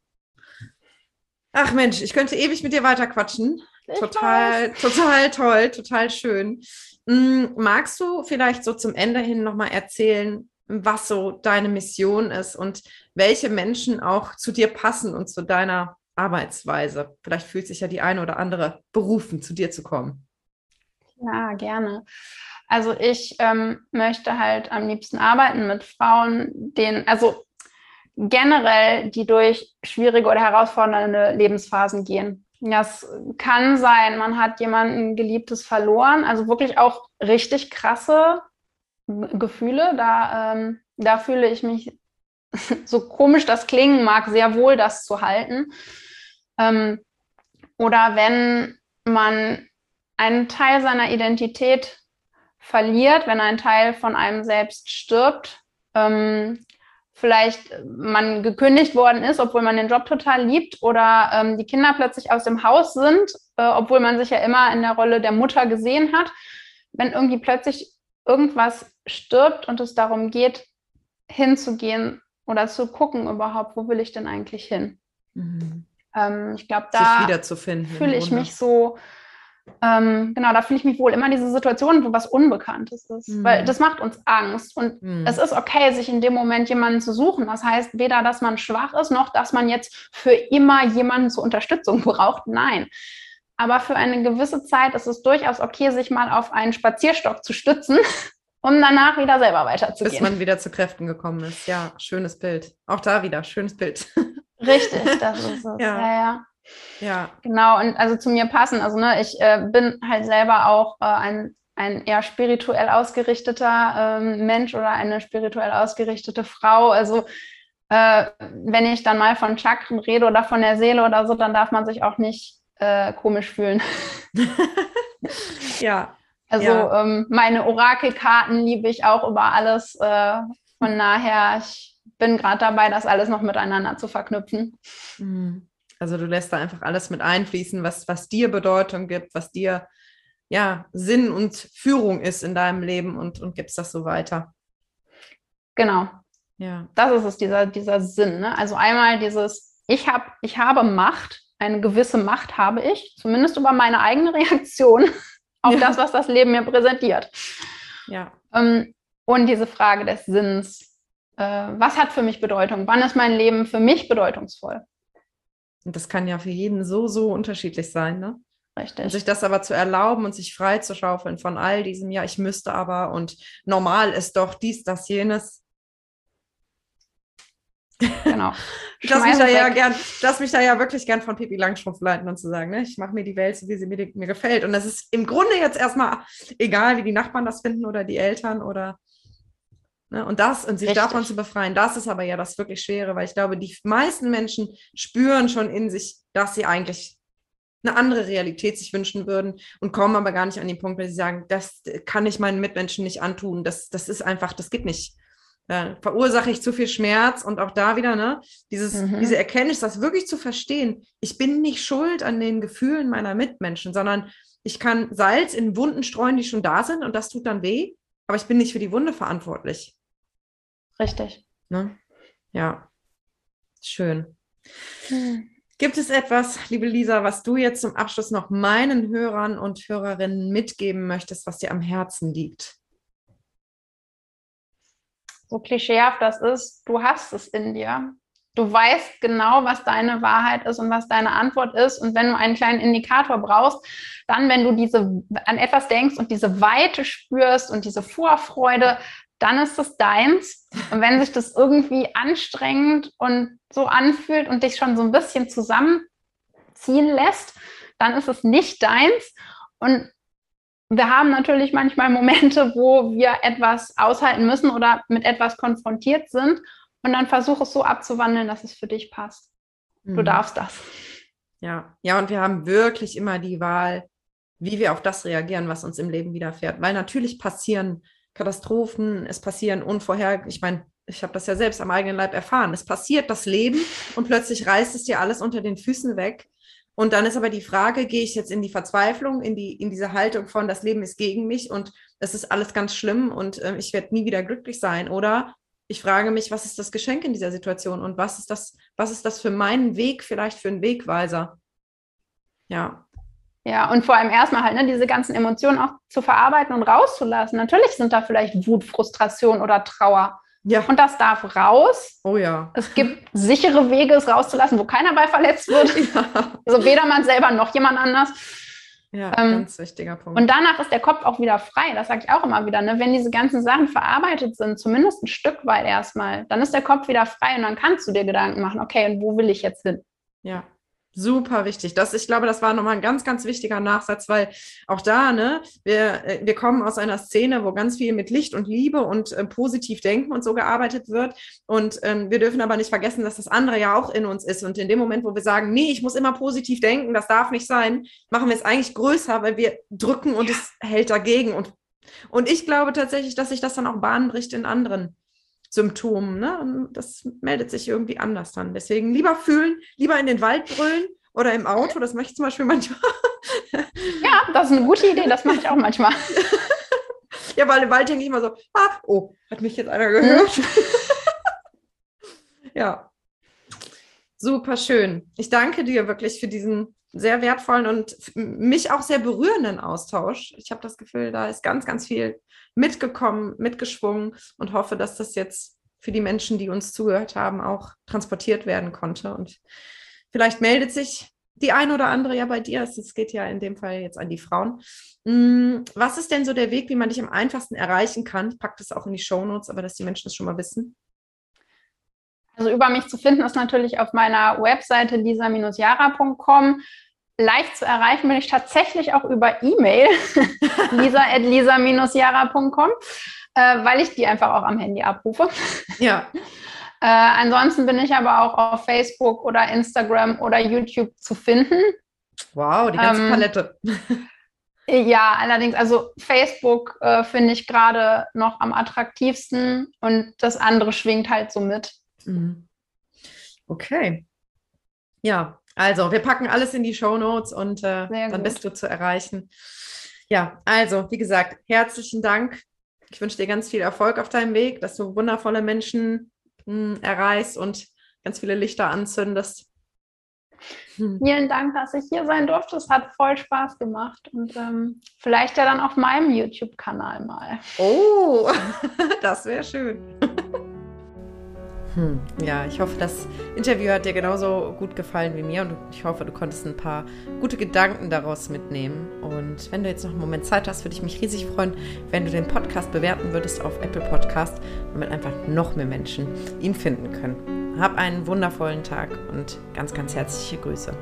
[SPEAKER 1] Ach Mensch, ich könnte ewig mit dir weiterquatschen. Ich total, weiß. total toll, total schön. Hm, magst du vielleicht so zum Ende hin nochmal erzählen, was so deine Mission ist und welche Menschen auch zu dir passen und zu deiner Arbeitsweise? Vielleicht fühlt sich ja die eine oder andere berufen, zu dir zu kommen.
[SPEAKER 2] Ja, gerne. Also ich ähm, möchte halt am liebsten arbeiten mit Frauen, denen, also generell, die durch schwierige oder herausfordernde Lebensphasen gehen. Das kann sein, man hat jemanden Geliebtes verloren, also wirklich auch richtig krasse Gefühle. Da, ähm, da fühle ich mich, so komisch das klingen mag, sehr wohl, das zu halten. Ähm, oder wenn man einen Teil seiner Identität verliert, wenn ein Teil von einem selbst stirbt, ähm, vielleicht man gekündigt worden ist, obwohl man den Job total liebt, oder ähm, die Kinder plötzlich aus dem Haus sind, äh, obwohl man sich ja immer in der Rolle der Mutter gesehen hat. Wenn irgendwie plötzlich irgendwas stirbt und es darum geht, hinzugehen oder zu gucken überhaupt, wo will ich denn eigentlich hin? Mhm. Ähm, ich glaube, da fühle ich mich so ähm, genau, da fühle ich mich wohl immer diese Situation, wo was Unbekanntes ist, mhm. weil das macht uns Angst und mhm. es ist okay, sich in dem Moment jemanden zu suchen. Das heißt weder, dass man schwach ist, noch dass man jetzt für immer jemanden zur Unterstützung braucht. Nein. Aber für eine gewisse Zeit ist es durchaus okay, sich mal auf einen Spazierstock zu stützen, um danach wieder selber weiterzugehen.
[SPEAKER 1] Bis man wieder zu Kräften gekommen ist. Ja, schönes Bild. Auch da wieder, schönes Bild.
[SPEAKER 2] Richtig, das ist es. ja. ja. ja. Ja. Genau, und also zu mir passen. Also, ne, ich äh, bin halt selber auch äh, ein, ein eher spirituell ausgerichteter ähm, Mensch oder eine spirituell ausgerichtete Frau. Also, äh, wenn ich dann mal von Chakren rede oder von der Seele oder so, dann darf man sich auch nicht äh, komisch fühlen.
[SPEAKER 1] ja.
[SPEAKER 2] Also, ja. Ähm, meine Orakelkarten liebe ich auch über alles. Äh, von daher, ich bin gerade dabei, das alles noch miteinander zu verknüpfen.
[SPEAKER 1] Mhm. Also du lässt da einfach alles mit einfließen, was, was dir Bedeutung gibt, was dir ja Sinn und Führung ist in deinem Leben und, und gibst das so weiter.
[SPEAKER 2] Genau. Ja. Das ist es, dieser, dieser Sinn. Ne? Also einmal dieses, ich, hab, ich habe Macht, eine gewisse Macht habe ich, zumindest über meine eigene Reaktion auf ja. das, was das Leben mir präsentiert. Ja. Ähm, und diese Frage des Sinns. Äh, was hat für mich Bedeutung? Wann ist mein Leben für mich bedeutungsvoll?
[SPEAKER 1] Und das kann ja für jeden so, so unterschiedlich sein, ne?
[SPEAKER 2] Richtig.
[SPEAKER 1] Und sich das aber zu erlauben und sich frei zu schaufeln von all diesem, ja, ich müsste aber und normal ist doch dies, das, jenes.
[SPEAKER 2] Genau.
[SPEAKER 1] lass mich da ja gern, lass mich da ja wirklich gern von Pippi Langstrumpf leiten und zu sagen, ne, ich mache mir die Welt so, wie sie mir, mir gefällt. Und das ist im Grunde jetzt erstmal egal, wie die Nachbarn das finden oder die Eltern oder Ne? Und das, und sich Richtig. davon zu befreien, das ist aber ja das wirklich Schwere, weil ich glaube, die meisten Menschen spüren schon in sich, dass sie eigentlich eine andere Realität sich wünschen würden und kommen aber gar nicht an den Punkt, weil sie sagen, das kann ich meinen Mitmenschen nicht antun. Das, das ist einfach, das geht nicht. Da verursache ich zu viel Schmerz und auch da wieder, ne, dieses, mhm. diese Erkenntnis, das wirklich zu verstehen. Ich bin nicht schuld an den Gefühlen meiner Mitmenschen, sondern ich kann Salz in Wunden streuen, die schon da sind und das tut dann weh, aber ich bin nicht für die Wunde verantwortlich.
[SPEAKER 2] Richtig.
[SPEAKER 1] Ne? Ja, schön. Hm. Gibt es etwas, liebe Lisa, was du jetzt zum Abschluss noch meinen Hörern und Hörerinnen mitgeben möchtest, was dir am Herzen liegt?
[SPEAKER 2] So klischeehaft das ist, du hast es in dir. Du weißt genau, was deine Wahrheit ist und was deine Antwort ist. Und wenn du einen kleinen Indikator brauchst, dann, wenn du diese an etwas denkst und diese Weite spürst und diese Vorfreude, dann ist es deins. Und wenn sich das irgendwie anstrengend und so anfühlt und dich schon so ein bisschen zusammenziehen lässt, dann ist es nicht deins. Und wir haben natürlich manchmal Momente, wo wir etwas aushalten müssen oder mit etwas konfrontiert sind. Und dann versuch es so abzuwandeln, dass es für dich passt. Du mhm. darfst das.
[SPEAKER 1] Ja, ja, und wir haben wirklich immer die Wahl, wie wir auf das reagieren, was uns im Leben widerfährt. Weil natürlich passieren Katastrophen, es passieren unvorher, ich meine, ich habe das ja selbst am eigenen Leib erfahren. Es passiert das Leben und plötzlich reißt es dir alles unter den Füßen weg. Und dann ist aber die Frage, gehe ich jetzt in die Verzweiflung, in, die, in diese Haltung von, das Leben ist gegen mich und es ist alles ganz schlimm und äh, ich werde nie wieder glücklich sein? Oder ich frage mich, was ist das Geschenk in dieser Situation und was ist das, was ist das für meinen Weg vielleicht für einen Wegweiser? Ja,
[SPEAKER 2] ja, und vor allem erstmal halt ne, diese ganzen Emotionen auch zu verarbeiten und rauszulassen. Natürlich sind da vielleicht Wut, Frustration oder Trauer. Ja. Und das darf raus.
[SPEAKER 1] Oh ja.
[SPEAKER 2] Es gibt sichere Wege, es rauszulassen, wo keiner bei verletzt wird. Ja. Also weder man selber noch jemand anders.
[SPEAKER 1] Ja, ähm, ganz wichtiger Punkt.
[SPEAKER 2] Und danach ist der Kopf auch wieder frei. Das sage ich auch immer wieder. Ne? Wenn diese ganzen Sachen verarbeitet sind, zumindest ein Stück weit erstmal, dann ist der Kopf wieder frei und dann kannst du dir Gedanken machen, okay, und wo will ich jetzt hin?
[SPEAKER 1] Ja, Super wichtig. Das, ich glaube, das war nochmal ein ganz, ganz wichtiger Nachsatz, weil auch da, ne, wir, äh, wir kommen aus einer Szene, wo ganz viel mit Licht und Liebe und äh, positiv denken und so gearbeitet wird. Und ähm, wir dürfen aber nicht vergessen, dass das andere ja auch in uns ist. Und in dem Moment, wo wir sagen, nee, ich muss immer positiv denken, das darf nicht sein, machen wir es eigentlich größer, weil wir drücken und ja. es hält dagegen. Und, und ich glaube tatsächlich, dass sich das dann auch Bahn bricht in anderen Symptomen. Ne? Und das meldet sich irgendwie anders dann. Deswegen lieber fühlen, lieber in den Wald brüllen oder im Auto. Das möchte ich zum Beispiel manchmal.
[SPEAKER 2] ja, das ist eine gute Idee. Das mache ich auch manchmal.
[SPEAKER 1] ja, weil im Wald denke ich immer so, ah, oh, hat mich jetzt einer gehört? ja. Super schön. Ich danke dir wirklich für diesen sehr wertvollen und mich auch sehr berührenden Austausch. Ich habe das Gefühl, da ist ganz, ganz viel mitgekommen, mitgeschwungen und hoffe, dass das jetzt für die Menschen, die uns zugehört haben, auch transportiert werden konnte. Und vielleicht meldet sich die eine oder andere ja bei dir. Es geht ja in dem Fall jetzt an die Frauen. Hm, was ist denn so der Weg, wie man dich am einfachsten erreichen kann? Ich packe das auch in die Show Notes, aber dass die Menschen das schon mal wissen.
[SPEAKER 2] Also über mich zu finden ist natürlich auf meiner Webseite lisa-jara.com. Leicht zu erreichen bin ich tatsächlich auch über E-Mail, lisa.lisa-jara.com, äh, weil ich die einfach auch am Handy abrufe.
[SPEAKER 1] Ja.
[SPEAKER 2] Äh, ansonsten bin ich aber auch auf Facebook oder Instagram oder YouTube zu finden.
[SPEAKER 1] Wow, die ganze ähm, Palette.
[SPEAKER 2] Ja, allerdings, also Facebook äh, finde ich gerade noch am attraktivsten und das andere schwingt halt so mit. Mhm.
[SPEAKER 1] Okay. Ja, also wir packen alles in die Show Notes und äh, dann bist du zu erreichen. Ja, also wie gesagt, herzlichen Dank. Ich wünsche dir ganz viel Erfolg auf deinem Weg, dass du wundervolle Menschen mh, hm, erreichst und ganz viele Lichter anzündest.
[SPEAKER 2] Hm. Vielen Dank, dass ich hier sein durfte. Es hat voll Spaß gemacht und ähm, vielleicht ja dann auf meinem YouTube-Kanal mal.
[SPEAKER 1] Oh, das wäre schön. Hm, ja, ich hoffe, das Interview hat dir genauso gut gefallen wie mir und ich hoffe, du konntest ein paar gute Gedanken daraus mitnehmen. Und wenn du jetzt noch einen Moment Zeit hast, würde ich mich riesig freuen, wenn du den Podcast bewerten würdest auf Apple Podcast, damit einfach noch mehr Menschen ihn finden können. Hab einen wundervollen Tag und ganz, ganz herzliche Grüße.